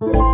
you